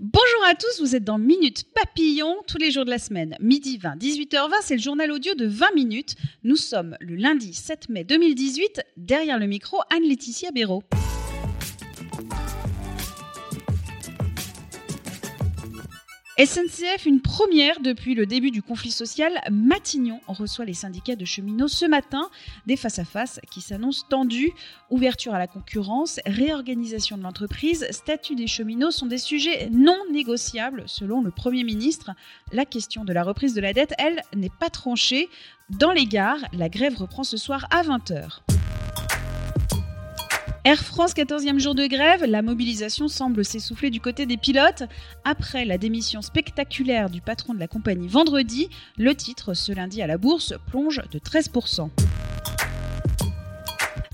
Bonjour à tous, vous êtes dans Minute Papillon tous les jours de la semaine. Midi 20, 18h20, c'est le journal audio de 20 minutes. Nous sommes le lundi 7 mai 2018. Derrière le micro, Anne-Laetitia Béraud. SNCF, une première depuis le début du conflit social. Matignon reçoit les syndicats de cheminots ce matin. Des face-à-face qui s'annoncent tendus. Ouverture à la concurrence, réorganisation de l'entreprise, statut des cheminots sont des sujets non négociables selon le Premier ministre. La question de la reprise de la dette, elle, n'est pas tranchée. Dans les gares, la grève reprend ce soir à 20h. Air France, 14e jour de grève, la mobilisation semble s'essouffler du côté des pilotes. Après la démission spectaculaire du patron de la compagnie vendredi, le titre ce lundi à la bourse plonge de 13%.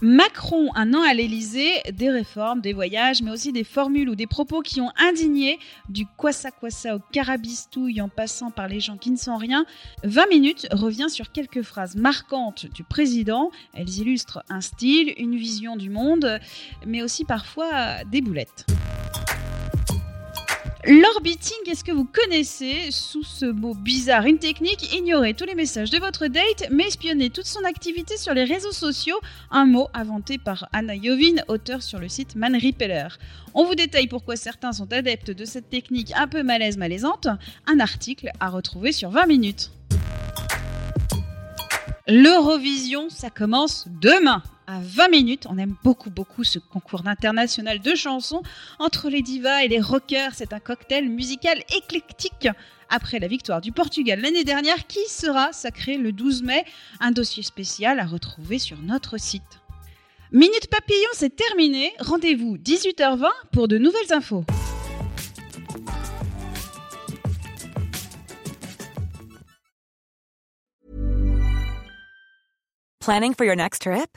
Macron, un an à l'Elysée, des réformes, des voyages, mais aussi des formules ou des propos qui ont indigné du quoi ça au carabistouille en passant par les gens qui ne sont rien. 20 minutes revient sur quelques phrases marquantes du président. Elles illustrent un style, une vision du monde, mais aussi parfois des boulettes. L'orbiting, est-ce que vous connaissez sous ce mot bizarre une technique Ignorer tous les messages de votre date, mais espionner toute son activité sur les réseaux sociaux? Un mot inventé par Anna Yovin, auteur sur le site Man Repeller. On vous détaille pourquoi certains sont adeptes de cette technique un peu malaise malaisante. Un article à retrouver sur 20 minutes. L'Eurovision, ça commence demain à 20 minutes. On aime beaucoup, beaucoup ce concours international de chansons. Entre les divas et les rockers, c'est un cocktail musical éclectique. Après la victoire du Portugal l'année dernière, qui sera sacré le 12 mai Un dossier spécial à retrouver sur notre site. Minute Papillon, c'est terminé. Rendez-vous 18h20 pour de nouvelles infos. Planning for your next trip?